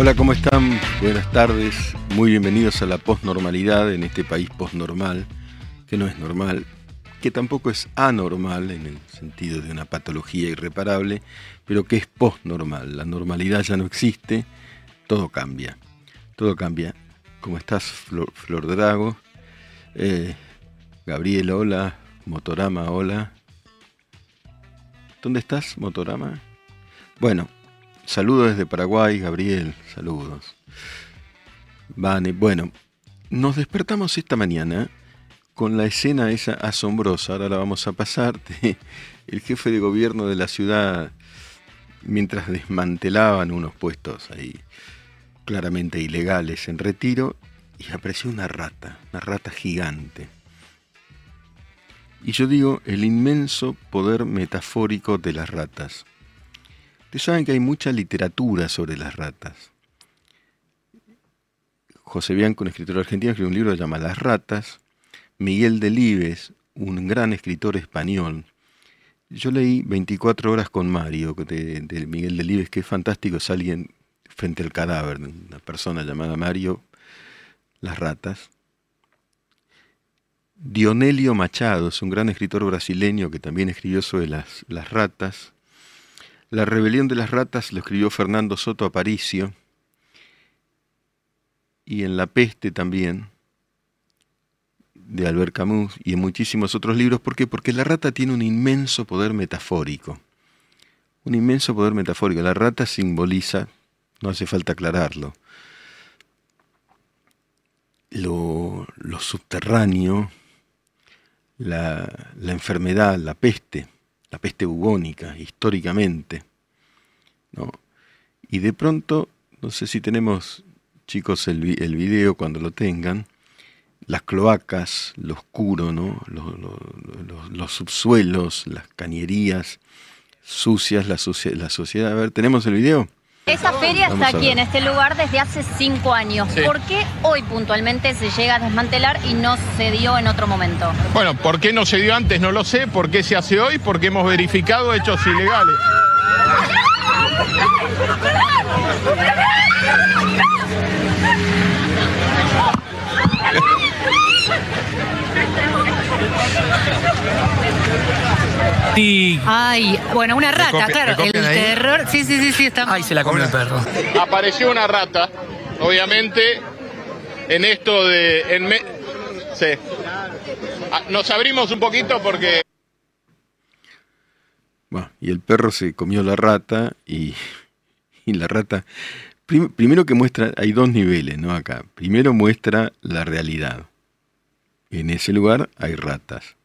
Hola, ¿cómo están? Buenas tardes. Muy bienvenidos a la posnormalidad en este país posnormal, que no es normal, que tampoco es anormal en el sentido de una patología irreparable, pero que es posnormal. La normalidad ya no existe, todo cambia. Todo cambia. ¿Cómo estás, Flor, Drago? Eh, Gabriel, hola. Motorama, hola. ¿Dónde estás, Motorama? Bueno, saludos desde Paraguay, Gabriel, saludos. Vane, bueno, nos despertamos esta mañana con la escena esa asombrosa, ahora la vamos a pasar, el jefe de gobierno de la ciudad mientras desmantelaban unos puestos ahí claramente ilegales en retiro y apareció una rata, una rata gigante. Y yo digo el inmenso poder metafórico de las ratas. Ustedes saben que hay mucha literatura sobre las ratas. José Bianco, un escritor argentino, escribió un libro que se llama Las ratas. Miguel Delibes, un gran escritor español. Yo leí 24 horas con Mario, de, de Miguel Delibes, que es fantástico, es alguien frente al cadáver, una persona llamada Mario, Las ratas. Dionelio Machado es un gran escritor brasileño que también escribió sobre las, las ratas. La rebelión de las ratas lo escribió Fernando Soto Aparicio. Y en La peste también de Albert Camus y en muchísimos otros libros. ¿Por qué? Porque la rata tiene un inmenso poder metafórico. Un inmenso poder metafórico. La rata simboliza, no hace falta aclararlo, lo, subterráneo, la, la, enfermedad, la peste, la peste bubónica, históricamente. ¿no? Y de pronto, no sé si tenemos, chicos, el, video cuando lo tengan, las cloacas, lo oscuro, ¿no? los, subsuelos, las cañerías sucias, la, la sociedad. A ver, ¿tenemos el video? Esa feria está aquí en este lugar desde hace cinco años. ¿Por qué hoy puntualmente se llega a desmantelar y no se dio en otro momento? Bueno, ¿por qué no se dio antes? No lo sé. ¿Por qué se hace hoy? Porque hemos verificado hechos ilegales. Ay, bueno, una rata, claro. El terror. Sí, sí, sí, sí, está. Ay, se la comió el perro. Apareció una rata, obviamente, en esto de. En Sí. Ah, nos abrimos un poquito porque. Bueno, y el perro se comió la rata y, y la rata. primero que muestra, hay dos niveles, ¿no? Acá. Primero muestra la realidad. En ese lugar hay ratas.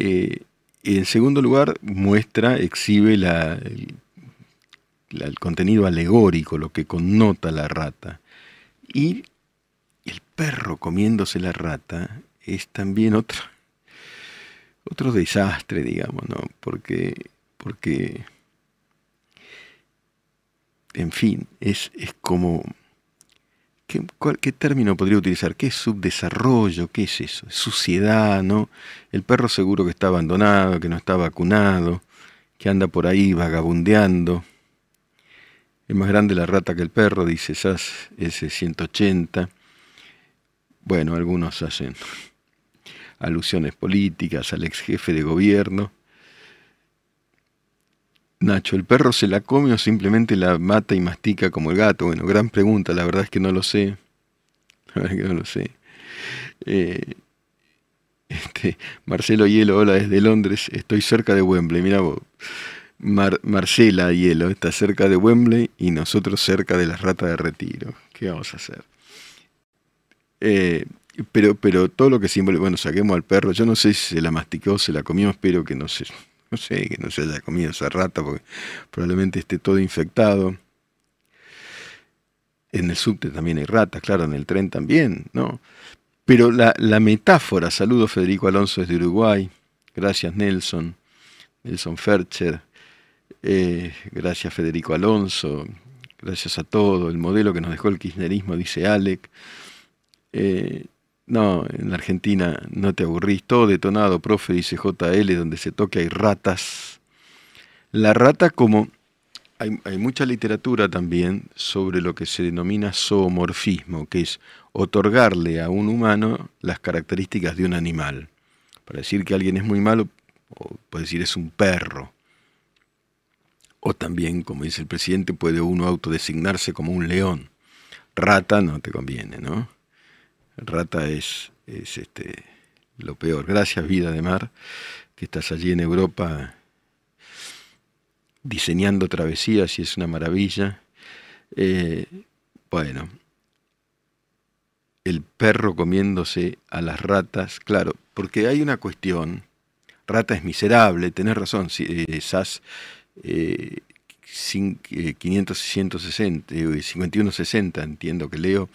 Eh, en segundo lugar, muestra, exhibe la, el, contenido alegórico, lo que connota la rata. Y el perro comiéndose la rata es también otro, otro desastre, digamos, ¿no? Porque, porque en fin, es, es como ¿Qué, término podría utilizar? ¿Qué es subdesarrollo? ¿Qué es eso? Suciedad, ¿no? El perro seguro que está abandonado, que no está vacunado, que anda por ahí vagabundeando. Es más grande la rata que el perro, dice SAS S180. Bueno, algunos hacen alusiones políticas al ex jefe de gobierno. Nacho, ¿el perro se la come o simplemente la mata y mastica como el gato? Bueno, gran pregunta, la verdad es que no lo sé. La verdad es que no lo sé. Eh, este, Marcelo Hielo, hola desde Londres, estoy cerca de Wembley. Mira vos, Marcela Hielo está cerca de Wembley y nosotros cerca de las ratas de retiro. ¿Qué vamos a hacer? Eh, pero, pero todo lo que simboliza, bueno, saquemos al perro, yo no sé si se la masticó, se la comió, espero que no se, no sé, que no se haya comido esa rata porque probablemente esté todo infectado. En el subte también hay ratas, claro, en el tren también, ¿no? Pero la, metáfora, saludo Federico Alonso desde Uruguay, gracias Nelson, Nelson Fercher, eh, gracias Federico Alonso, gracias a todo, el modelo que nos dejó el kirchnerismo, dice Alec. Eh, no, en la Argentina no te aburrís, todo detonado, profe, dice JL, donde se toque hay ratas. La rata como, hay, mucha literatura también sobre lo que se denomina zoomorfismo, que es otorgarle a un humano las características de un animal. Para decir que alguien es muy malo, o puede decir es un perro. O también, como dice el presidente, puede uno autodesignarse como un león. Rata no te conviene, ¿no? Rata es, es este, lo peor. Gracias, vida de mar, que estás allí en Europa diseñando travesías y es una maravilla. Eh, bueno, el perro comiéndose a las ratas, claro, porque hay una cuestión, rata es miserable, tenés razón, eh, SAS eh, 500, 160, 5160, entiendo que leo,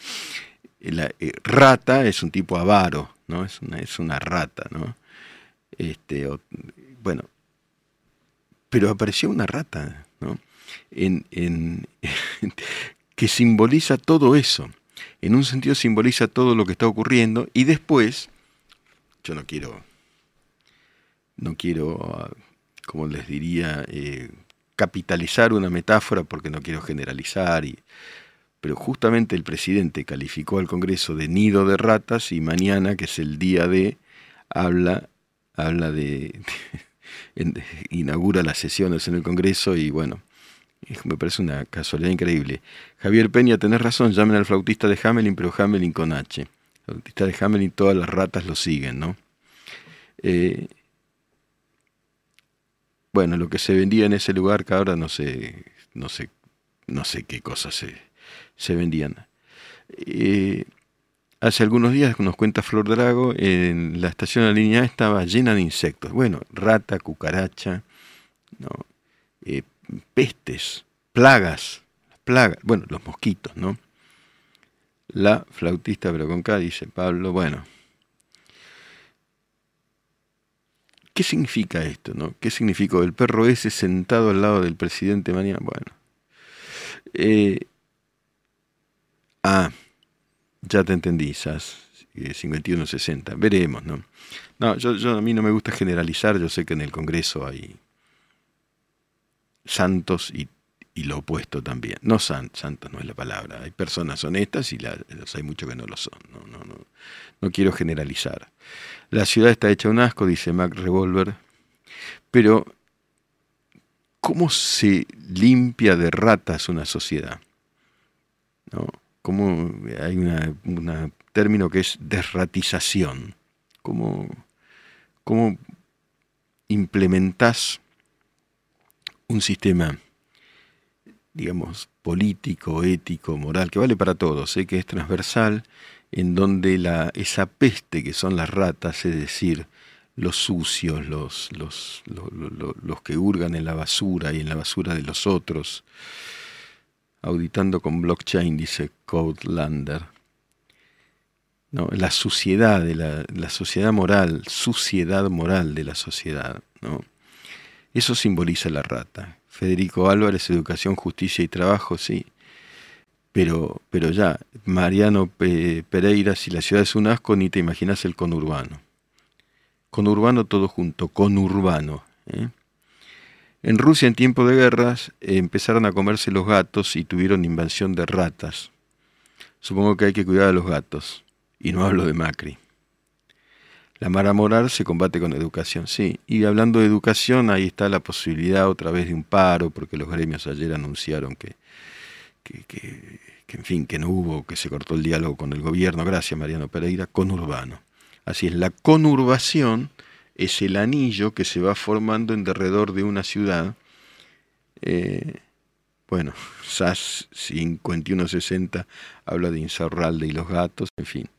la, eh, rata es un tipo avaro, ¿no? Es una, es una rata, ¿no? Este, bueno, pero apareció una rata, ¿no? En, en, que simboliza todo eso. En un sentido simboliza todo lo que está ocurriendo y después, yo no quiero, no quiero, como les diría, eh, capitalizar una metáfora porque no quiero generalizar, y, pero justamente el presidente calificó al Congreso de nido de ratas y mañana, que es el día de, habla, habla de inaugura las sesiones en el Congreso y bueno, me parece una casualidad increíble. Javier Peña, tenés razón, llamen al flautista de Hamelin, pero Hamelin con H. El flautista de Hamelin, todas las ratas lo siguen, ¿no? Eh, bueno, lo que se vendía en ese lugar, que ahora no sé, no sé, no sé qué cosas se, se vendían. Eh, Hace algunos días, nos cuenta Flor Drago, en la estación de la línea estaba llena de insectos. Bueno, rata, cucaracha, ¿no? Eh, pestes, plagas, plagas, bueno, los mosquitos, ¿no? La flautista, pero con K, dice Pablo, bueno. ¿Qué significa esto, no? ¿Qué significó el perro ese sentado al lado del presidente mañana? Bueno. Eh, ah, ya te entendí, SAS 5160. Veremos, ¿no? No, yo, a mí no me gusta generalizar. Yo sé que en el Congreso hay santos y, lo opuesto también. No san, santos no es la palabra. Hay personas honestas y hay muchos que no lo son. No, no, no, no quiero generalizar. La ciudad está hecha un asco, dice Mac Revolver. Pero, ¿cómo se limpia de ratas una sociedad? ¿No? Como hay un término que es desratización, cómo, cómo implementás un sistema, digamos, político, ético, moral, que vale para todos, ¿eh? que es transversal, en donde esa peste que son las ratas, es decir, los sucios, los, los, los que hurgan en la basura y en la basura de los otros, auditando con blockchain, dice Codelander. ¿no? La suciedad de la, la, sociedad moral, suciedad moral de la sociedad. ¿no? Eso simboliza la rata. Federico Álvarez, educación, justicia y trabajo, sí. Pero, pero ya, Mariano Pereira, si la ciudad es un asco, ni te imaginas el conurbano. Conurbano todo junto, conurbano. ¿eh? En Rusia, en tiempo de guerras, empezaron a comerse los gatos y tuvieron invasión de ratas. Supongo que hay que cuidar a los gatos. Y no hablo de Macri. La mara moral se combate con educación, sí. Y hablando de educación, ahí está la posibilidad otra vez de un paro, porque los gremios ayer anunciaron que, que, que, que en fin, que no hubo, que se cortó el diálogo con el gobierno. Gracias, Mariano Pereira, conurbano. Así es, la conurbación es el anillo que se va formando en derredor de una ciudad. Eh, bueno, SAS 5160 habla de Insaurralde y los gatos, en fin.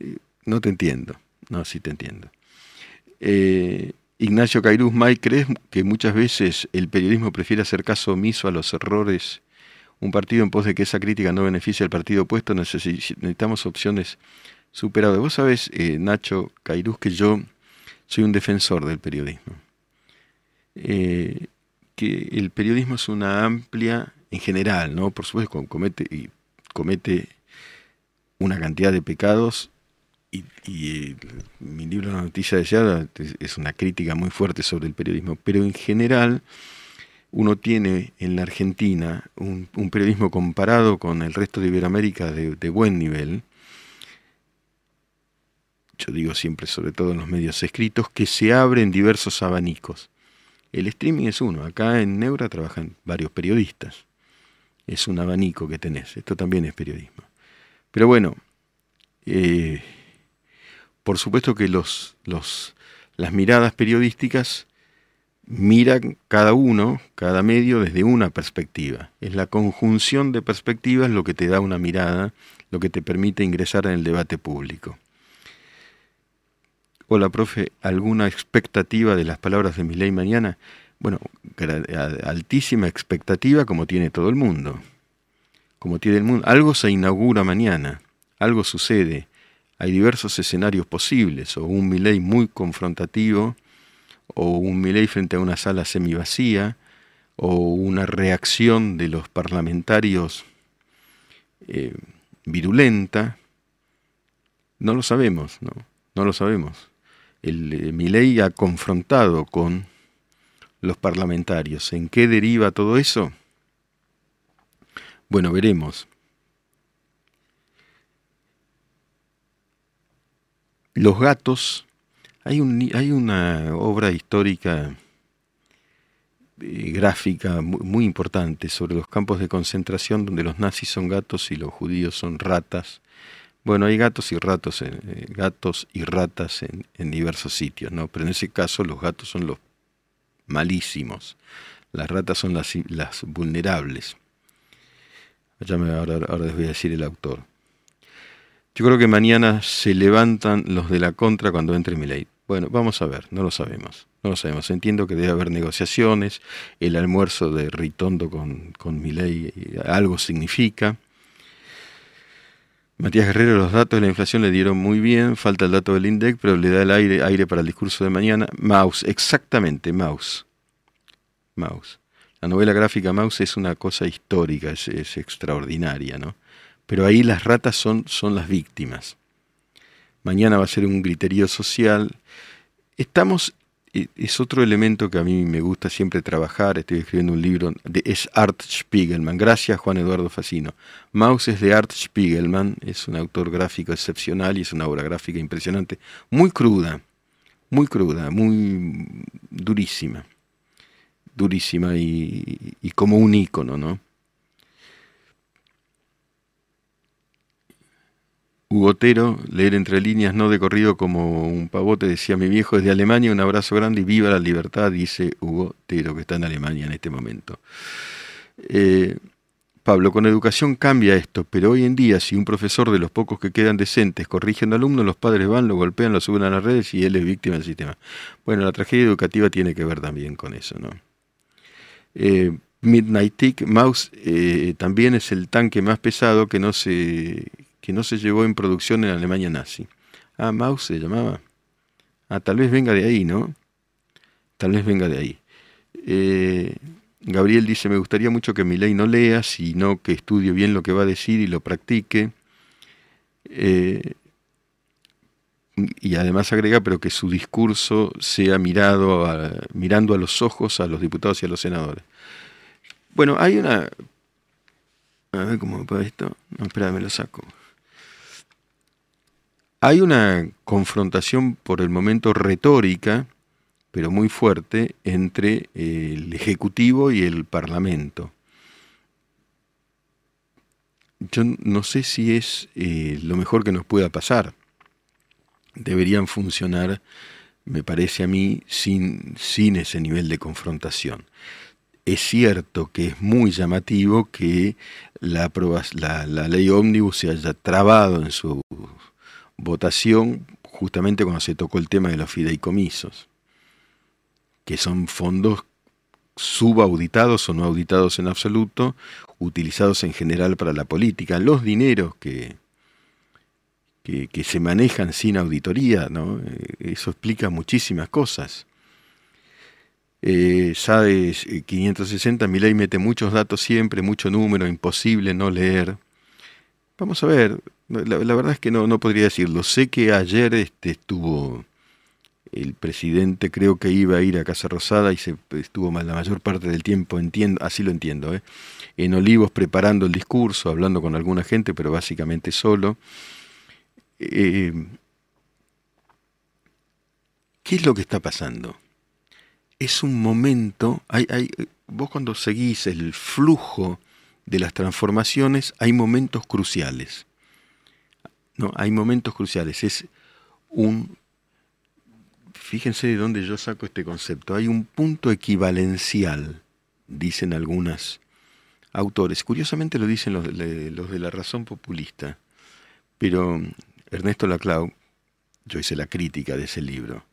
Eh, no te entiendo, no, sí te entiendo. Eh, Ignacio Cairuz May, ¿crees que muchas veces el periodismo prefiere hacer caso omiso a los errores? Un partido en pos de que esa crítica no beneficie al partido opuesto, necesitamos opciones superadas. Vos sabés, Nacho Cairuz, que yo soy un defensor del periodismo. Eh, que el periodismo es una amplia, en general, ¿no? Por supuesto, comete, y comete una cantidad de pecados y, eh, mi libro La noticia deseada es una crítica muy fuerte sobre el periodismo, pero en general uno tiene en la Argentina un, periodismo comparado con el resto de Iberoamérica de, buen nivel, yo digo siempre, sobre todo en los medios escritos, que se abren diversos abanicos. El streaming es uno. Acá en Neura trabajan varios periodistas. Es un abanico que tenés. Esto también es periodismo. Pero bueno, eh, por supuesto que los, los, las miradas periodísticas miran cada uno, cada medio desde una perspectiva. Es la conjunción de perspectivas lo que te da una mirada, lo que te permite ingresar en el debate público. Hola, profe, ¿alguna expectativa de las palabras de mi ley mañana? Bueno, altísima expectativa como tiene todo el mundo. Como tiene el mundo. Algo se inaugura mañana, algo sucede. Hay diversos escenarios posibles, o un Milei muy confrontativo, o un Milei frente a una sala semivacía, o una reacción de los parlamentarios eh, virulenta. No lo sabemos, ¿no? No lo sabemos el, eh, Milei ha confrontado con los parlamentarios. ¿En qué deriva todo eso? Bueno, veremos. Los gatos, hay, un, hay una obra histórica eh, gráfica muy, importante sobre los campos de concentración donde los nazis son gatos y los judíos son ratas bueno, hay gatos y ratos, en, eh, gatos y ratas en, diversos sitios, ¿no? Pero en ese caso los gatos son los malísimos, las ratas son las, las vulnerables. ahora, les voy a decir el autor. Yo creo que mañana se levantan los de la contra cuando entre mi ley. Bueno, vamos a ver, no lo sabemos. No lo sabemos. Entiendo que debe haber negociaciones. El almuerzo de Ritondo con, con ley eh, algo significa. Matías Guerrero, los datos de la inflación le dieron muy bien, falta el dato del INDEC, pero le da el aire, aire para el discurso de mañana. Maus, exactamente, Maus. Maus. La novela gráfica Maus es una cosa histórica, es, es extraordinaria, ¿no? Pero ahí las ratas son, son las víctimas. Mañana va a ser un griterío social. Estamos es otro elemento que a mí me gusta siempre trabajar. Estoy escribiendo un libro, de, es Art Spiegelman. Gracias, Juan Eduardo Facino. Maus es de Art Spiegelman, es un autor gráfico excepcional y es una obra gráfica impresionante. Muy cruda, muy cruda, muy durísima. Durísima y, y como un ícono, ¿no? Ugotero, leer entre líneas, no de corrido como un pavote, decía mi viejo desde Alemania, un abrazo grande y viva la libertad, dice Ugotero, que está en Alemania en este momento. Eh, Pablo, con educación cambia esto, pero hoy en día si un profesor de los pocos que quedan decentes corrige a un alumno, los padres van, lo golpean, lo suben a las redes y él es víctima del sistema. Bueno, la tragedia educativa tiene que ver también con eso, ¿no? Eh, Midnight Tick, Mouse eh, también es el tanque más pesado que no se que no se llevó en producción en Alemania nazi. Ah, Maus se llamaba. Ah, tal vez venga de ahí, ¿no? Tal vez venga de ahí. Eh, Gabriel dice, me gustaría mucho que mi ley no lea, sino que estudie bien lo que va a decir y lo practique. Eh, y además agrega, pero que su discurso sea mirado mirando a los ojos a los diputados y a los senadores. Bueno, hay una... A ver cómo va esto. No, espera, me lo saco. Hay una confrontación por el momento retórica, pero muy fuerte, entre el Ejecutivo y el Parlamento. Yo no sé si es eh, lo mejor que nos pueda pasar. Deberían funcionar, me parece a mí, sin, sin ese nivel de confrontación. Es cierto que es muy llamativo que la, la, la ley ómnibus se haya trabado en su votación justamente cuando se tocó el tema de los fideicomisos, que son fondos subauditados o no auditados en absoluto, utilizados en general para la política. Los dineros que, que, se manejan sin auditoría. Eh, eso explica muchísimas cosas. Eh, sabes, 560, mi ley mete muchos datos siempre, mucho número, imposible no leer. Vamos a ver, la, verdad es que no, no podría decirlo. Sé que ayer este, estuvo el presidente creo que iba a ir a Casa Rosada y se estuvo la mayor parte del tiempo, entiendo, así lo entiendo, ¿eh? en Olivos preparando el discurso, hablando con alguna gente, pero básicamente solo. Eh, ¿Qué es lo que está pasando? Es un momento, hay, hay, vos cuando seguís el flujo de las transformaciones, hay momentos cruciales. No, hay momentos cruciales. Es un fíjense de dónde yo saco este concepto. Hay un punto equivalencial, dicen algunos autores. Curiosamente lo dicen los de, los de la razón populista. Pero Ernesto Laclau, yo hice la crítica de ese libro.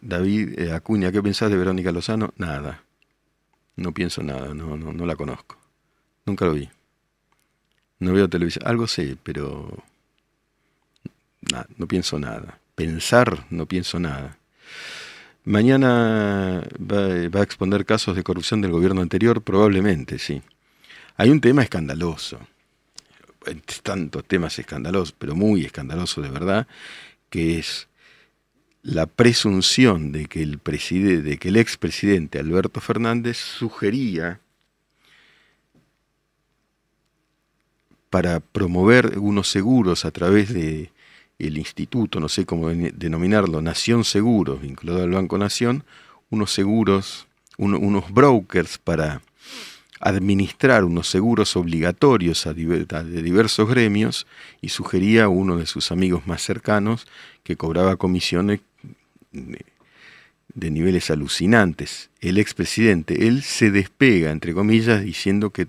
David eh, Acuña, ¿qué pensás de Verónica Lozano? Nada. No pienso nada, no, no, no la conozco. Nunca lo vi. No veo televisión. Algo sé, pero no pienso nada pensar, no pienso nada. Mañana va, a exponer casos de corrupción del gobierno anterior, probablemente, sí. Hay un tema escandaloso, tantos temas escandalosos, pero muy escandaloso de verdad, que es la presunción de que el, de que el expresidente Alberto Fernández sugería para promover unos seguros a través de el instituto, no sé cómo denominarlo, Nación Seguros, vinculado al Banco Nación, unos seguros, unos brokers para administrar unos seguros obligatorios de diversos gremios y sugería a uno de sus amigos más cercanos que cobraba comisiones de, niveles alucinantes. El expresidente, él se despega, entre comillas, diciendo que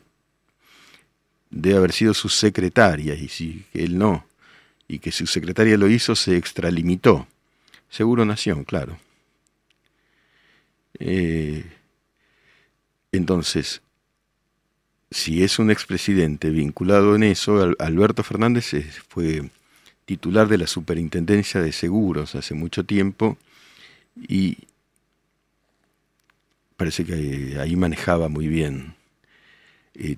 debe haber sido su secretaria y si él no y que su secretaria lo hizo, se extralimitó. Seguro Nación, claro. Eh, entonces, si es un expresidente vinculado en eso, Alberto Fernández fue titular de la Superintendencia de Seguros hace mucho tiempo y parece que ahí manejaba muy bien eh,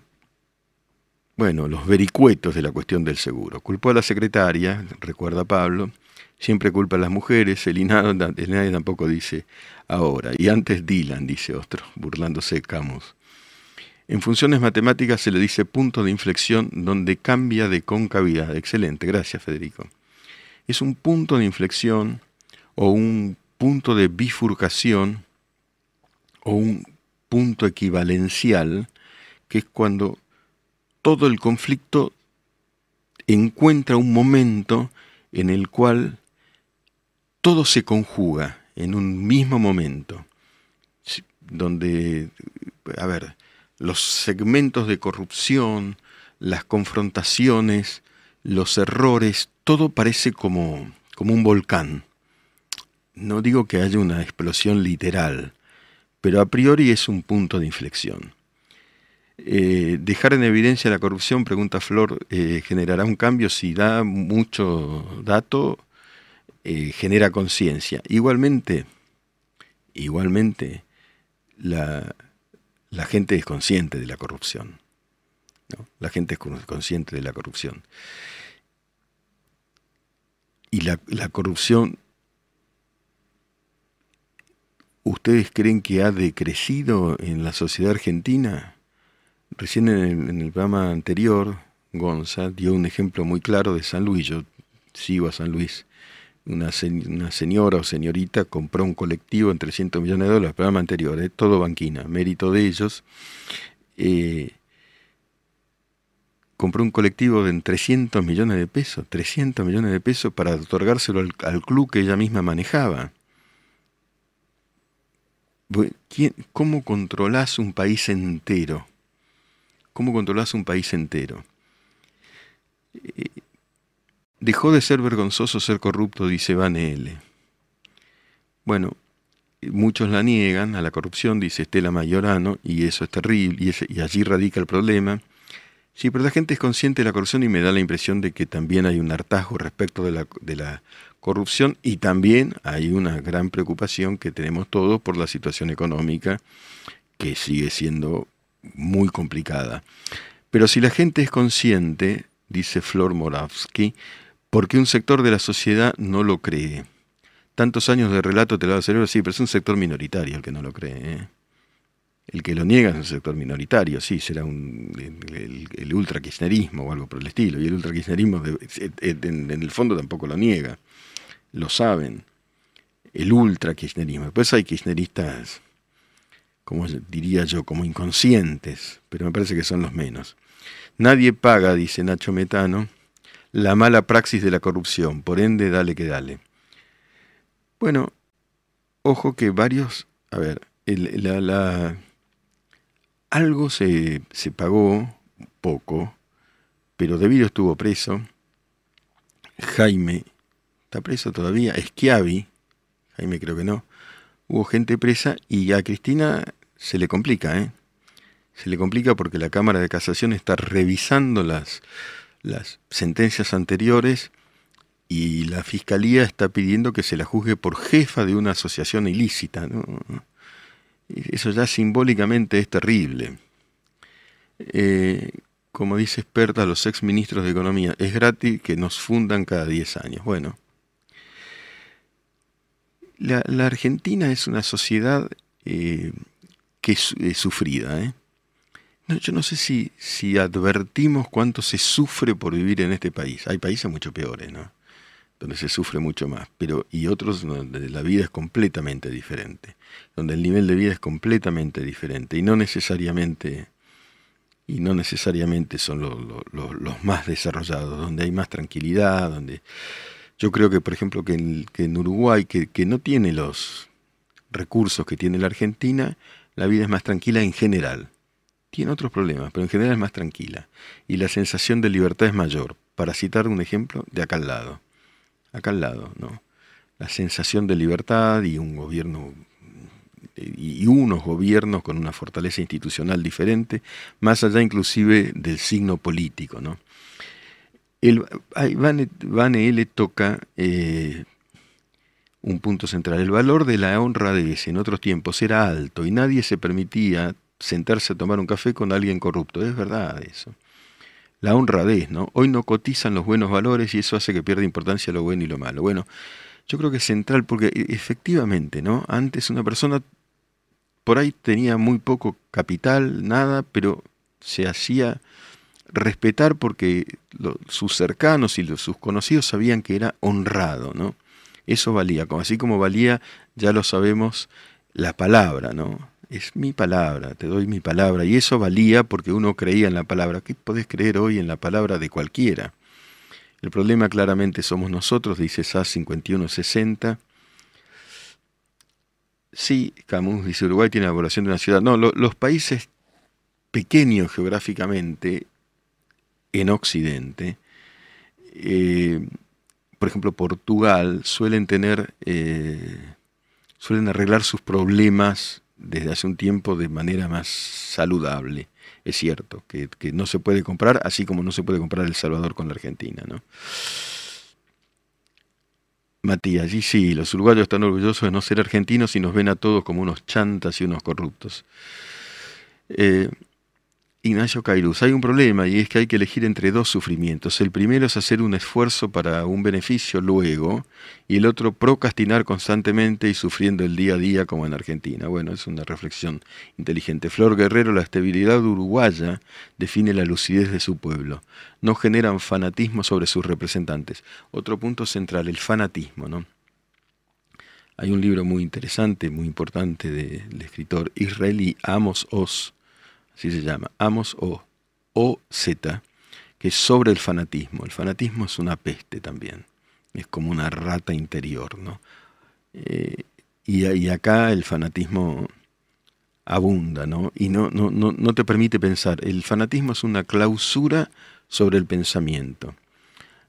bueno, los vericuetos de la cuestión del seguro. Culpó a la secretaria, recuerda Pablo, siempre culpa a las mujeres, el nadie tampoco dice ahora. Y antes Dylan, dice otro, burlándose Camus. En funciones matemáticas se le dice punto de inflexión donde cambia de concavidad. Excelente, gracias Federico. Es un punto de inflexión o un punto de bifurcación o un punto equivalencial que es cuando todo el conflicto encuentra un momento en el cual todo se conjuga en un mismo momento, donde, a ver, los segmentos de corrupción, las confrontaciones, los errores, todo parece como, como un volcán. No digo que haya una explosión literal, pero a priori es un punto de inflexión. Eh, dejar en evidencia la corrupción, pregunta Flor, eh, generará un cambio si da mucho dato, eh, genera conciencia. Igualmente, igualmente, la, gente es consciente de la corrupción. La gente es consciente de la corrupción. Y la, la corrupción, ¿ustedes creen que ha decrecido en la sociedad argentina? Recién en el, programa anterior, Gonza dio un ejemplo muy claro de San Luis. Yo sigo a San Luis. Una, señora o señorita compró un colectivo en 300 millones de dólares, programa anterior, ¿eh? todo banquina, mérito de ellos. Eh, compró un colectivo de 300 millones de pesos, 300 millones de pesos para otorgárselo al, al club que ella misma manejaba. ¿Cómo controlás un país entero? ¿Cómo controlas un país entero? Dejó de ser vergonzoso ser corrupto, dice Van L. Bueno, muchos la niegan a la corrupción, dice Estela Mayorano, y eso es terrible, y, allí radica el problema. Sí, pero la gente es consciente de la corrupción y me da la impresión de que también hay un hartazgo respecto de la corrupción y también hay una gran preocupación que tenemos todos por la situación económica que sigue siendo muy complicada. Pero si la gente es consciente, dice Flor Moravsky, porque un sector de la sociedad no lo cree. tantos años de relato te lava el cerebro, sí, pero es un sector minoritario el que no lo cree. ¿eh? El que lo niega es un sector minoritario, sí, será un, el, ultra kirchnerismo o algo por el estilo. Y el ultra kirchnerismo en, el fondo tampoco lo niega. Lo saben. El ultra kirchnerismo. Después hay kirchneristas, como diría yo, como inconscientes, pero me parece que son los menos. Nadie paga, dice Nacho Metano, la mala praxis de la corrupción, por ende, dale que dale. Bueno, ojo que varios, a ver, algo se, se pagó, poco, pero debido estuvo preso. Jaime está preso todavía. Schiavi, Jaime creo que no. Hubo gente presa y a Cristina se le complica, ¿eh? Se le complica porque la Cámara de Casación está revisando las, las sentencias anteriores y la Fiscalía está pidiendo que se la juzgue por jefa de una asociación ilícita. ¿no? Eso ya simbólicamente es terrible. Eh, como dice experta los ex ministros de Economía, es gratis que nos fundan cada 10 años. Bueno, la, Argentina es una sociedad eh, que es, sufrida. ¿eh? yo no sé si, si advertimos cuánto se sufre por vivir en este país. Hay países mucho peores, ¿no? donde se sufre mucho más, pero y otros donde la vida es completamente diferente, donde el nivel de vida es completamente diferente y no necesariamente y no necesariamente son los más desarrollados, donde hay más tranquilidad, donde yo creo que por ejemplo que en, que en Uruguay que, que no tiene los recursos que tiene la Argentina, la vida es más tranquila en general. Tiene otros problemas, pero en general es más tranquila. Y la sensación de libertad es mayor. Para citar un ejemplo, de acá al lado acá al lado, ¿no? La sensación de libertad y un gobierno y unos gobiernos con una fortaleza institucional diferente, más allá inclusive del signo político, ¿no? El, Van, L toca eh, un punto central. El valor de la honradez en otros tiempos era alto y nadie se permitía sentarse a tomar un café con alguien corrupto. Es verdad eso la honradez, ¿no? Hoy no cotizan los buenos valores y eso hace que pierda importancia lo bueno y lo malo. Bueno, yo creo que es central porque e, efectivamente, ¿no? Antes una persona por ahí tenía muy poco capital, nada, pero se hacía respetar porque sus cercanos y sus conocidos sabían que era honrado, ¿no? Eso valía, como así como valía, ya lo sabemos, la palabra, ¿no? es mi palabra, te doy mi palabra. Y eso valía porque uno creía en la palabra. ¿Qué podés creer hoy en la palabra de cualquiera? El problema claramente somos nosotros, dice SAS 5160. Sí, Camus dice Uruguay tiene la población de una ciudad. No, los países pequeños geográficamente en Occidente, eh, por ejemplo Portugal, suelen tener, eh, suelen arreglar sus problemas desde hace un tiempo de manera más saludable. Es cierto, que, no se puede comprar, así como no se puede comprar El Salvador con la Argentina. ¿no? Matías, y sí, los uruguayos están orgullosos de no ser argentinos y nos ven a todos como unos chantas y unos corruptos. Eh, Ignacio Cairuz, hay un problema y es que hay que elegir entre dos sufrimientos. El primero es hacer un esfuerzo para un beneficio luego y el otro procrastinar constantemente y sufriendo el día a día como en Argentina. Bueno, es una reflexión inteligente. Flor Guerrero, la estabilidad uruguaya define la lucidez de su pueblo. No generan fanatismo sobre sus representantes. Otro punto central, el fanatismo, ¿no? Hay un libro muy interesante, muy importante del escritor israelí Amos Oz así se llama, Amos o O-Z, que es sobre el fanatismo. El fanatismo es una peste también, es como una rata interior, ¿no? Eh, y, acá el fanatismo abunda, ¿no? Y no, no, no, te permite pensar. El fanatismo es una clausura sobre el pensamiento.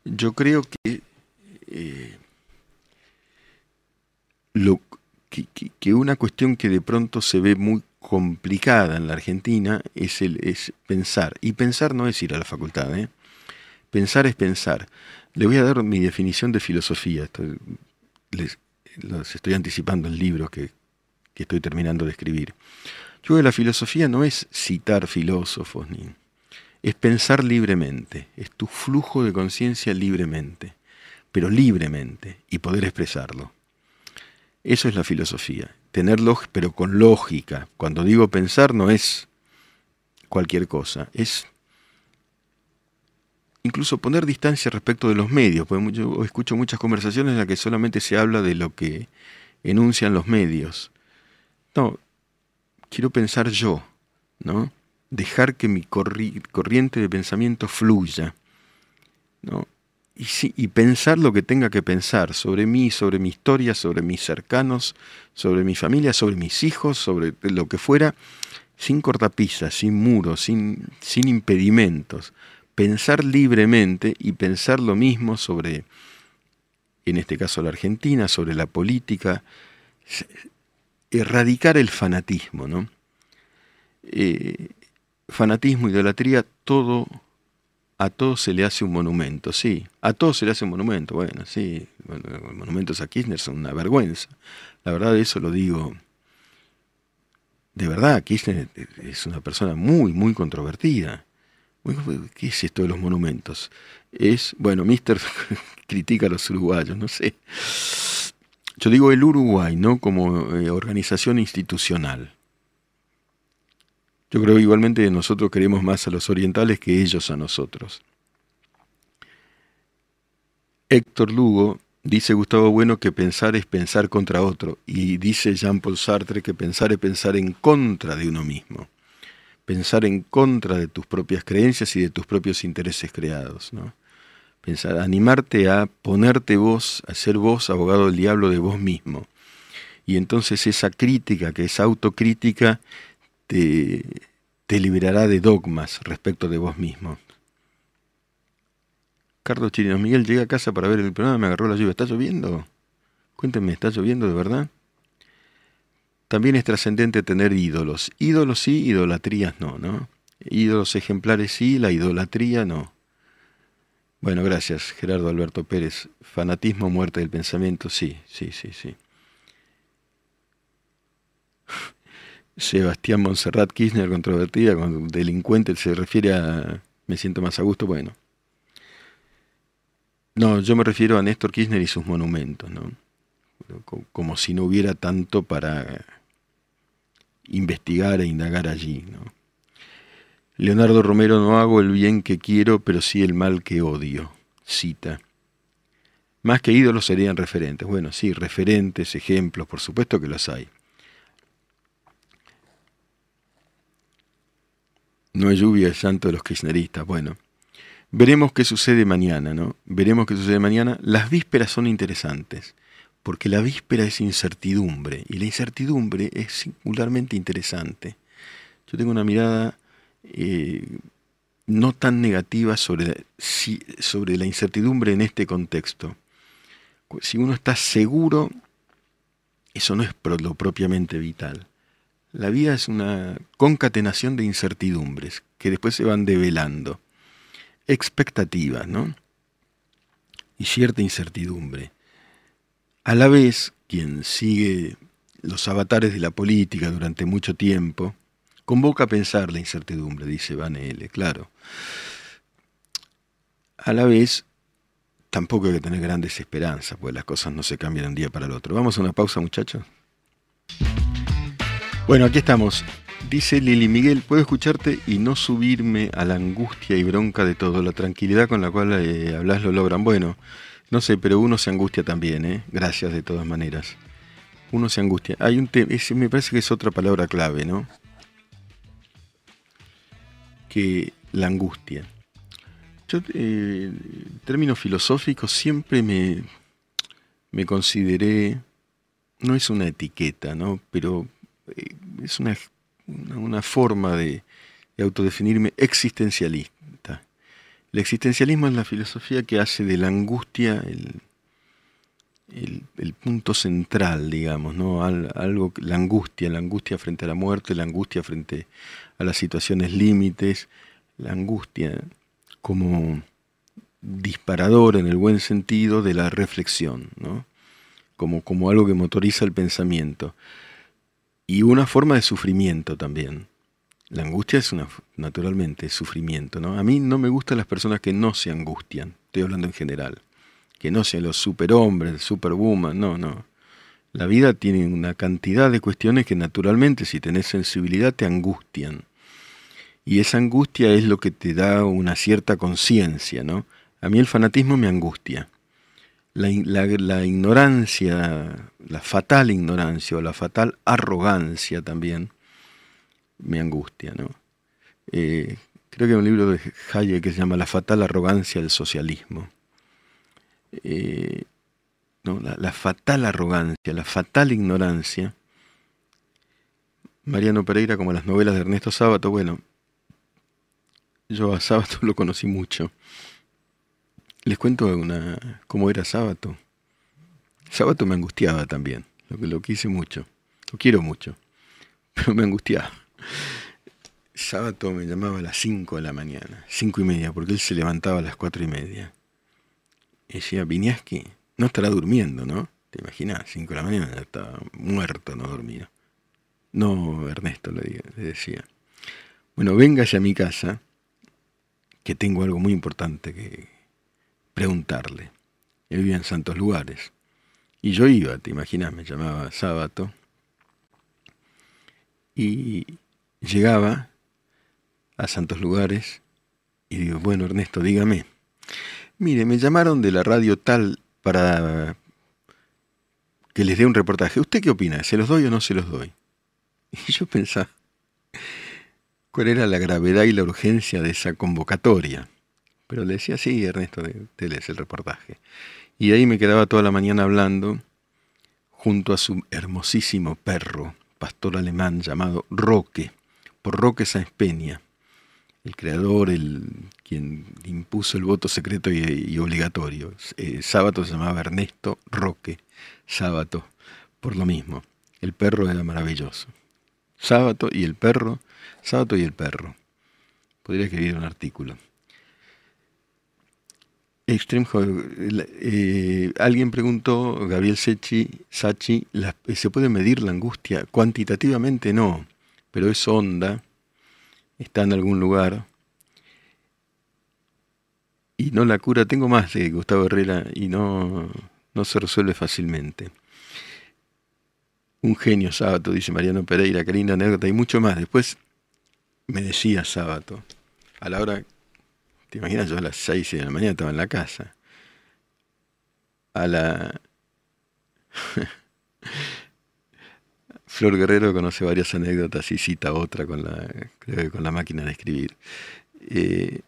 Yo creo que, eh, lo, que, una cuestión que de pronto se ve muy complicada en la Argentina es, el, es pensar. Y pensar no es ir a la facultad. ¿eh? Pensar es pensar. Le voy a dar mi definición de filosofía. Estoy, les, estoy anticipando el libro que, que estoy terminando de escribir. Yo creo que la filosofía no es citar filósofos, ni, es pensar libremente, es tu flujo de conciencia libremente, pero libremente, y poder expresarlo. Eso es la filosofía, tenerlo, pero con lógica. Cuando digo pensar no es cualquier cosa, es incluso poner distancia respecto de los medios, porque yo escucho muchas conversaciones en las que solamente se habla de lo que enuncian los medios. No, quiero pensar yo, ¿no? Dejar que mi corriente de pensamiento fluya, ¿no? Y, y pensar lo que tenga que pensar sobre mí, sobre mi historia, sobre mis cercanos, sobre mi familia, sobre mis hijos, sobre lo que fuera, sin cortapisas, sin muros, sin, sin impedimentos. Pensar libremente y pensar lo mismo sobre, en este caso la Argentina, sobre la política, erradicar el fanatismo, ¿no? Eh, fanatismo, idolatría, todo, a todo se le hace un monumento, sí, a todo se le hace un monumento, bueno, sí, los monumentos a Kirchner son una vergüenza, la verdad eso lo digo, de verdad, Kirchner es una persona muy, muy controvertida. ¿Qué es esto de los monumentos? Es, bueno, Mister critica a los uruguayos, no sé. Yo digo el Uruguay, ¿no? Como eh, organización institucional. Yo creo que igualmente nosotros queremos más a los orientales que ellos a nosotros. Héctor Lugo dice Gustavo Bueno que pensar es pensar contra otro y dice Jean-Paul Sartre que pensar es pensar en contra de uno mismo. Pensar en contra de tus propias creencias y de tus propios intereses creados, ¿no? Pensar, animarte a ponerte vos, a ser vos abogado del diablo de vos mismo. Y entonces esa crítica, que es autocrítica, te, te liberará de dogmas respecto de vos mismo. Carlos Chirinos Miguel, llega a casa para ver el programa, me agarró la lluvia. ¿Está lloviendo? Cuéntenme, ¿está lloviendo de verdad? También es trascendente tener ídolos. Ídolos sí, idolatrías no, ¿no? Ídolos ejemplares sí, la idolatría no. Bueno, gracias, Gerardo Alberto Pérez. Fanatismo, muerte del pensamiento, sí, sí, sí, sí. Sebastián Monserrat Kirchner, controvertida, cuando delincuente se refiere a me siento más a gusto, bueno. No, yo me refiero a Néstor Kirchner y sus monumentos, ¿no? Como si no hubiera tanto para investigar e indagar allí, ¿no? Leonardo Romero, no hago el bien que quiero, pero sí el mal que odio. Cita. Más que ídolos serían referentes. Bueno, sí, referentes, ejemplos, por supuesto que los hay. No hay lluvia, es santo de los kirchneristas. Bueno, veremos qué sucede mañana, ¿no? Veremos qué sucede mañana. Las vísperas son interesantes, porque la víspera es incertidumbre, y la incertidumbre es singularmente interesante. Yo tengo una mirada eh, no tan negativa sobre, sobre la incertidumbre en este contexto. Si uno está seguro, eso no es lo propiamente vital. La vida es una concatenación de incertidumbres que después se van develando. Expectativas, ¿no? Y cierta incertidumbre. A la vez, quien sigue los avatares de la política durante mucho tiempo, Convoca a pensar la incertidumbre, dice Van L., claro. A la vez, tampoco hay que tener grandes esperanzas, porque las cosas no se cambian un día para el otro. Vamos a una pausa, muchachos. Bueno, aquí estamos. Dice Lili Miguel, puedo escucharte y no subirme a la angustia y bronca de todo. La tranquilidad con la cual eh, hablas lo logran. Bueno, no sé, pero uno se angustia también, ¿eh? Gracias de todas maneras. Uno se angustia. Hay un tema, me parece que es otra palabra clave, ¿no? que la angustia. Yo, eh, en términos filosóficos, siempre me, me consideré, no es una etiqueta, ¿no? pero es una, una, forma de, autodefinirme existencialista. El existencialismo es la filosofía que hace de la angustia el, el, punto central, digamos, ¿no? algo, la angustia, la angustia frente a la muerte, la angustia frente a las situaciones límites, la angustia como disparador en el buen sentido de la reflexión, ¿no? como, como algo que motoriza el pensamiento. Y una forma de sufrimiento también. La angustia es una, naturalmente, sufrimiento. ¿no? A mí no me gustan las personas que no se angustian, estoy hablando en general, que no sean los superhombres, superwoman, no, no. La vida tiene una cantidad de cuestiones que naturalmente si tenés sensibilidad te angustian. Y esa angustia es lo que te da una cierta conciencia, ¿no? A mí el fanatismo me angustia. La, ignorancia, la fatal ignorancia o la fatal arrogancia también me angustia, ¿no? Eh, creo que hay un libro de Hayek que se llama La fatal arrogancia del socialismo. Eh, la, fatal arrogancia, la fatal ignorancia. Mariano Pereira, como las novelas de Ernesto Sábato, bueno, yo a Sábato lo conocí mucho. Les cuento una, cómo era Sábato. Sábato me angustiaba también, lo lo quise mucho, lo quiero mucho, pero me angustiaba. Sábato me llamaba a las 5 de la mañana, cinco y media, porque él se levantaba a las cuatro y media. Y decía, Viñaski, no estará durmiendo, ¿no? ¿Te imaginas? 5 de la mañana ya estaba muerto, no dormía. No, Ernesto le, decía. Bueno, véngase a mi casa, que tengo algo muy importante que preguntarle. Él vivía en santos lugares. Y yo iba, te imaginas, me llamaba sábado. Y llegaba a santos lugares y digo, bueno, Ernesto, dígame. Mire, me llamaron de la radio tal para que les dé un reportaje. ¿Usted qué opina? ¿Se los doy o no se los doy? Y yo pensaba, ¿cuál era la gravedad y la urgencia de esa convocatoria? Pero le decía, sí, Ernesto, te lees el reportaje. Y ahí me quedaba toda la mañana hablando junto a su hermosísimo perro, pastor alemán llamado Roque, por Roque Sáenz Peña el creador, el quien impuso el voto secreto y, obligatorio. Eh, sábato se llamaba Ernesto Roque, Sábato, por lo mismo. El perro era maravilloso. Sábato y el perro, Sábato y el perro. Podría escribir un artículo. Extreme eh, alguien preguntó, Gabriel Sechi, Sachi, ¿se puede medir la angustia? Cuantitativamente no, pero es onda está en algún lugar y no la cura. Tengo más de Gustavo Herrera y no, no se resuelve fácilmente. Un genio sábado, dice Mariano Pereira, qué linda anécdota y mucho más. Después me decía sábado, a la hora, te imaginas, yo a las 6 de la mañana estaba en la casa. A la... Flor Guerrero conoce varias anécdotas y cita otra con la, con la máquina de escribir. Eh,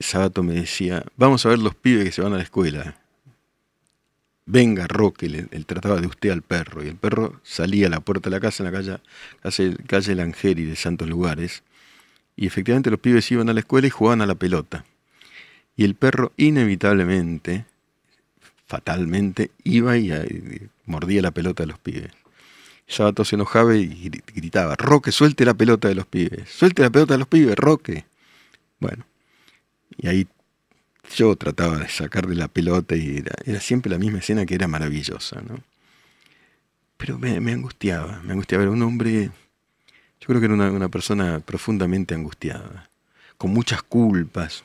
Sabato me decía, vamos a ver los pibes que se van a la escuela. Venga, Roque, él, trataba de usted al perro. Y el perro salía a la puerta de la casa, en la calle, calle, calle de Santos Lugares. Y efectivamente los pibes iban a la escuela y jugaban a la pelota. Y el perro inevitablemente, fatalmente, iba y mordía la pelota de los pibes. Sabato se enojaba y gritaba, Roque, suelte la pelota de los pibes, suelte la pelota de los pibes, Roque. Bueno, y ahí yo trataba de sacar de la pelota y era, siempre la misma escena que era maravillosa, ¿no? Pero me, angustiaba, me angustiaba. Era un hombre, yo creo que era una, persona profundamente angustiada, con muchas culpas.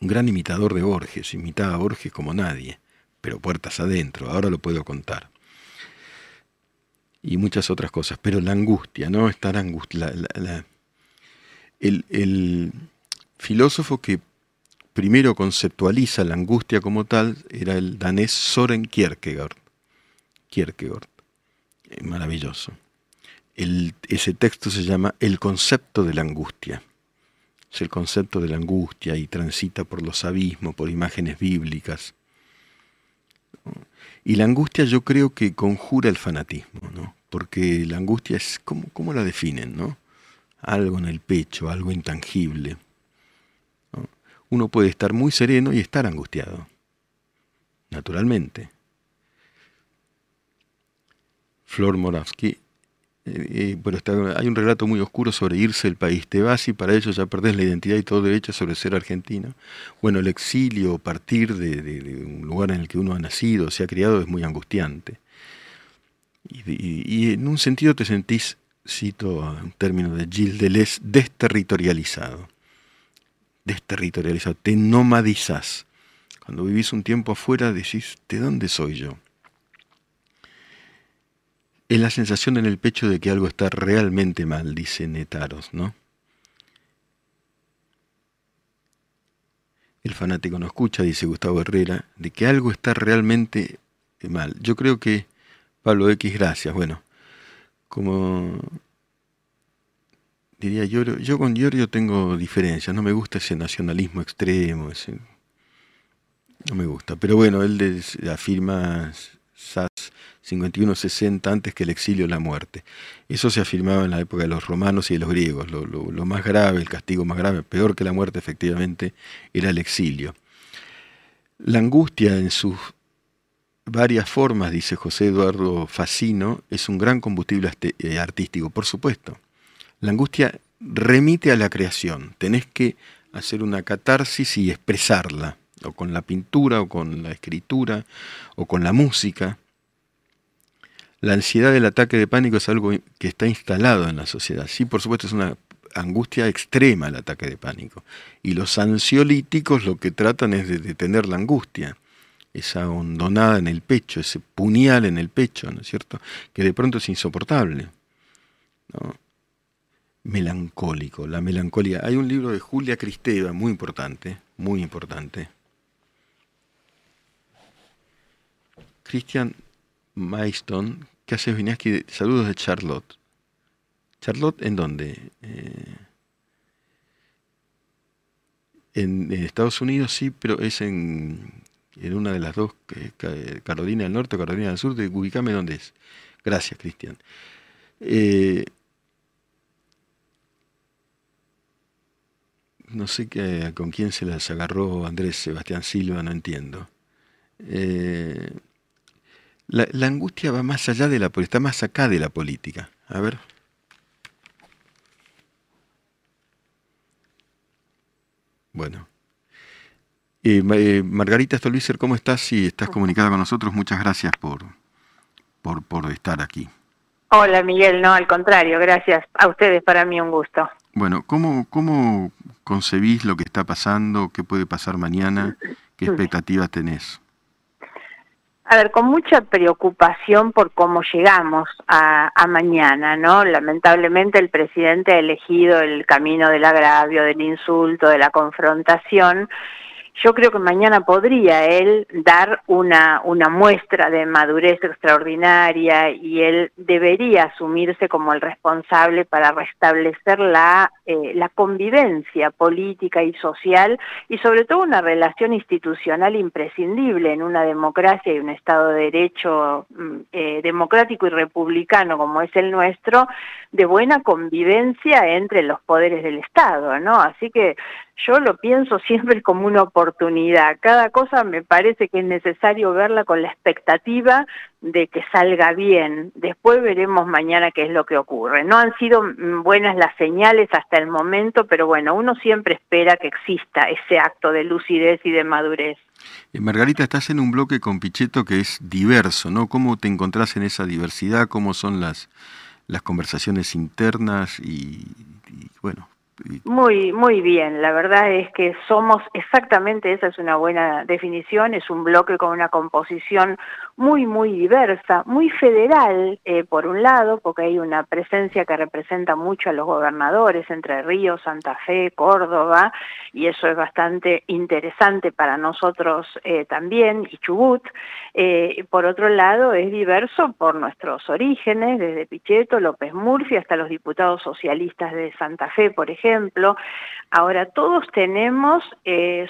Un gran imitador de Borges, imitaba a Borges como nadie, pero puertas adentro, ahora lo puedo contar y muchas otras cosas, pero la angustia, ¿no? Estar angustia. el, el, filósofo que primero conceptualiza la angustia como tal era el danés Soren Kierkegaard. Kierkegaard, maravilloso. Ese texto se llama El concepto de la angustia. Es el concepto de la angustia y transita por los abismos, por imágenes bíblicas. Y la angustia yo creo que conjura el fanatismo, ¿no? Porque la angustia es, ¿cómo, cómo la definen, no? Algo en el pecho, algo intangible. Uno puede estar muy sereno y estar angustiado, naturalmente. Flor Moravsky eh, eh, hay un relato muy oscuro sobre irse del país. Te vas y para ello ya perdés la identidad y todo derecho sobre ser argentino. Bueno, el exilio, partir de, un lugar en el que uno ha nacido, se ha criado, es muy angustiante. Y, en un sentido te sentís, cito un término de Gilles Deleuze, desterritorializado. Desterritorializado, te nomadizás. Cuando vivís un tiempo afuera decís, ¿de dónde soy yo? Es la sensación en el pecho de que algo está realmente mal, dice Netaros, ¿no? El fanático no escucha, dice Gustavo Herrera, de que algo está realmente mal. Yo creo que, Pablo X, gracias. Bueno, como diría yo, yo con Giorgio tengo diferencias, no me gusta ese nacionalismo extremo, ese, no me gusta. Pero bueno, él afirma SAS 51-60 antes que el exilio la muerte. Eso se afirmaba en la época de los romanos y de los griegos. Lo, lo, más grave, el castigo más grave, peor que la muerte efectivamente, era el exilio. La angustia en sus varias formas, dice José Eduardo Facino, es un gran combustible eh, artístico, por supuesto. La angustia remite a la creación. Tenés que hacer una catarsis y expresarla o con la pintura, o con la escritura, o con la música. La ansiedad del ataque de pánico es algo que está instalado en la sociedad. Sí, por supuesto, es una angustia extrema el ataque de pánico. Y los ansiolíticos lo que tratan es de detener la angustia, esa hondonada en el pecho, ese puñal en el pecho, ¿no es cierto? Que de pronto es insoportable. Melancólico, la melancolía. Hay un libro de Julia Cristeva muy importante, muy importante, Christian Mayston, ¿qué haces Vinaski? Saludos de Charlotte. ¿Charlotte en dónde? Eh, en, Estados Unidos sí, pero es en, en una de las dos, Carolina del Norte o Carolina del Sur, de, ubicame dónde es. Gracias, Cristian. Eh, no sé qué, con quién se las agarró Andrés Sebastián Silva, no entiendo. Eh, la, angustia va más allá de la política, está más acá de la política. A ver. Bueno. Eh, eh, Margarita Stolbizer, ¿cómo estás? Si estás comunicada con nosotros, muchas gracias por, por, por estar aquí. Hola Miguel, no, al contrario, gracias a ustedes, para mí un gusto. Bueno, ¿cómo, cómo concebís lo que está pasando? ¿Qué puede pasar mañana? ¿Qué expectativas tenés? A ver, con mucha preocupación por cómo llegamos a, mañana, ¿no? Lamentablemente el presidente ha elegido el camino del agravio, del insulto, de la confrontación, yo creo que mañana podría él dar una, muestra de madurez extraordinaria y él debería asumirse como el responsable para restablecer la, eh, la convivencia política y social y sobre todo una relación institucional imprescindible en una democracia y un Estado de Derecho mm, eh, democrático y republicano como es el nuestro, de buena convivencia entre los poderes del Estado, ¿no? Así que yo lo pienso siempre como una oportunidad. Cada cosa me parece que es necesario verla con la expectativa de que salga bien. Después veremos mañana qué es lo que ocurre. No han sido mm, buenas las señales hasta el momento, pero bueno, uno siempre espera que exista ese acto de lucidez y de madurez. Eh, Margarita, estás en un bloque con Pichetto que es diverso, ¿no? ¿Cómo te encontrás en esa diversidad? ¿Cómo son las, las conversaciones internas? y bueno, muy, muy bien. La verdad es que somos exactamente, esa es una buena definición, es un bloque con una composición muy, muy diversa, muy federal, eh, por un lado, porque hay una presencia que representa mucho a los gobernadores, Entre Ríos, Santa Fe, Córdoba, y eso es bastante interesante para nosotros eh, también, y Chubut. Eh, por otro lado, es diverso por nuestros orígenes, desde Pichetto, López Murphy, hasta los diputados socialistas de Santa Fe, por ejemplo. Ahora, todos tenemos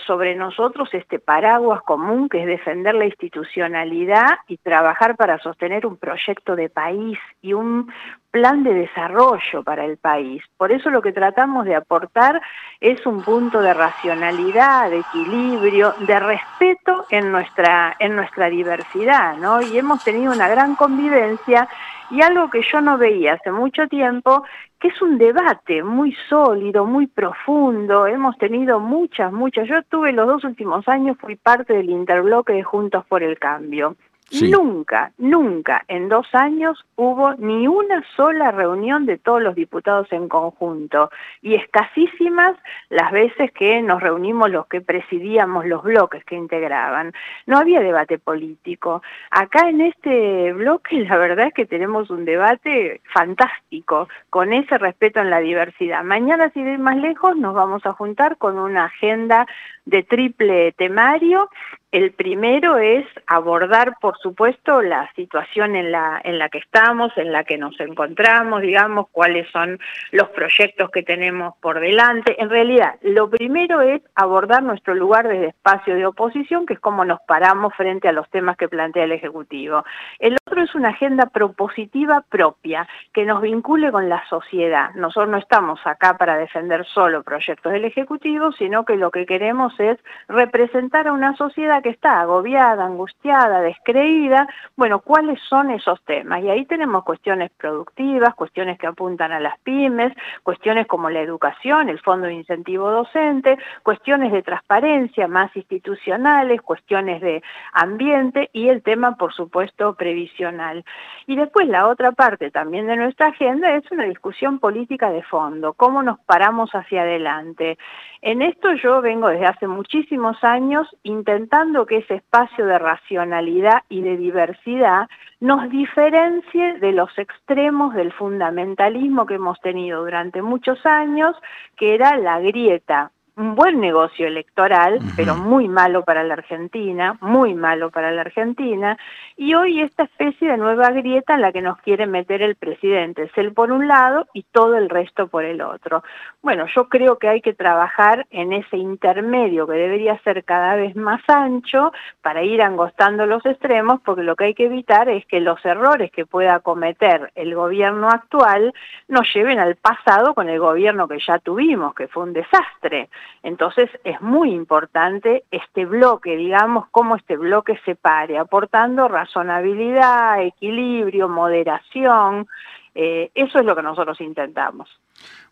sobre nosotros este paraguas común, que es defender la institucionalidad y trabajar para sostener un proyecto de país y un plan de desarrollo para el país. Por eso lo que tratamos de aportar es un punto de racionalidad, de equilibrio, de respeto en nuestra, en nuestra diversidad, ¿no? Y hemos tenido una gran convivencia y algo que yo no veía hace mucho tiempo, que es un debate muy sólido, muy profundo, hemos tenido muchas, muchas, yo tuve los dos últimos años, fui parte del interbloque de Juntos por el Cambio, Nunca, nunca en dos años hubo ni una sola reunión de todos los diputados en conjunto y escasísimas las veces que nos reunimos los que presidíamos los bloques que integraban. No había debate político. Acá en este bloque la verdad es que tenemos un debate fantástico con ese respeto en la diversidad. Mañana, si de más lejos, nos vamos a juntar con una agenda de triple temario el primero es abordar, por supuesto, la situación en la, en la que estamos, en la que nos encontramos, digamos, cuáles son los proyectos que tenemos por delante. En realidad, lo primero es abordar nuestro lugar desde espacio de oposición, que es cómo nos paramos frente a los temas que plantea el Ejecutivo. El otro es una agenda propositiva propia, que nos vincule con la sociedad. Nosotros no estamos acá para defender solo proyectos del Ejecutivo, sino que lo que queremos es representar a una sociedad que está agobiada, angustiada, descreída, bueno, ¿cuáles son esos temas? Y ahí tenemos cuestiones productivas, cuestiones que apuntan a las pymes, cuestiones como la educación, el fondo de incentivo docente, cuestiones de transparencia más institucionales, cuestiones de ambiente y el tema, por supuesto, previsional. Y después la otra parte también de nuestra agenda es una discusión política de fondo, cómo nos paramos hacia adelante. En esto yo vengo desde hace muchísimos años intentando que ese espacio de racionalidad y de diversidad nos diferencie de los extremos del fundamentalismo que hemos tenido durante muchos años, que era la grieta un buen negocio electoral, pero muy malo para la Argentina, muy malo para la Argentina, y hoy esta especie de nueva grieta en la que nos quiere meter el presidente, es él por un lado y todo el resto por el otro. Bueno, yo creo que hay que trabajar en ese intermedio que debería ser cada vez más ancho para ir angostando los extremos, porque lo que hay que evitar es que los errores que pueda cometer el gobierno actual nos lleven al pasado con el gobierno que ya tuvimos, que fue un desastre. Entonces es muy importante este bloque, digamos, cómo este bloque se pare, aportando razonabilidad, equilibrio, moderación. Eh, eso es lo que nosotros intentamos.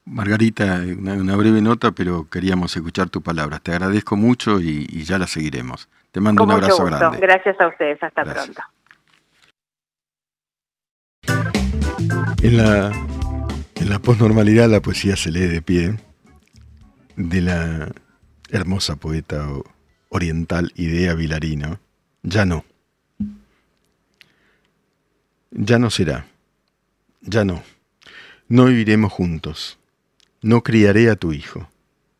Margarita, una, breve nota, pero queríamos escuchar tu palabra. Te agradezco mucho y, ya la seguiremos. Te mando un abrazo grande. Gracias a ustedes. Hasta pronto. En la, en la posnormalidad la poesía se lee de pie de la hermosa poeta oriental Idea Vilarino, ya no. Ya no será, ya no. No viviremos juntos. No criaré a tu hijo.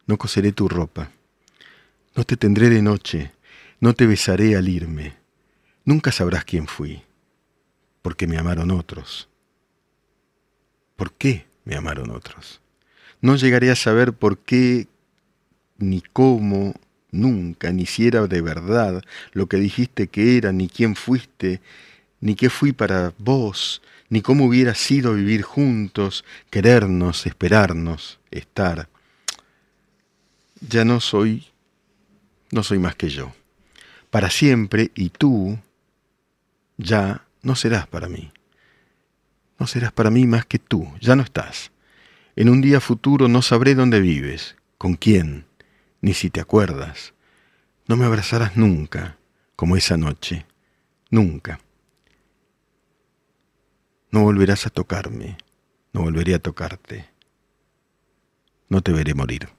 No coseré tu ropa. No te tendré de noche. No te besaré al irme. Nunca sabrás quién fui. Porque me amaron otros. ¿Por qué me amaron otros? No llegaré a saber por qué, ni cómo, nunca, ni si era de verdad lo que dijiste que era, ni quién fuiste, ni qué fui para vos, ni cómo hubiera sido vivir juntos, querernos, esperarnos, estar. Ya no soy, no soy más que yo. Para siempre, y tú ya no serás para mí. No serás para mí más que tú, ya no estás. En un día futuro no sabré dónde vives, con quién, ni si te acuerdas. No me abrazarás nunca, como esa noche, nunca. No volverás a tocarme, no volveré a tocarte. No te veré morir.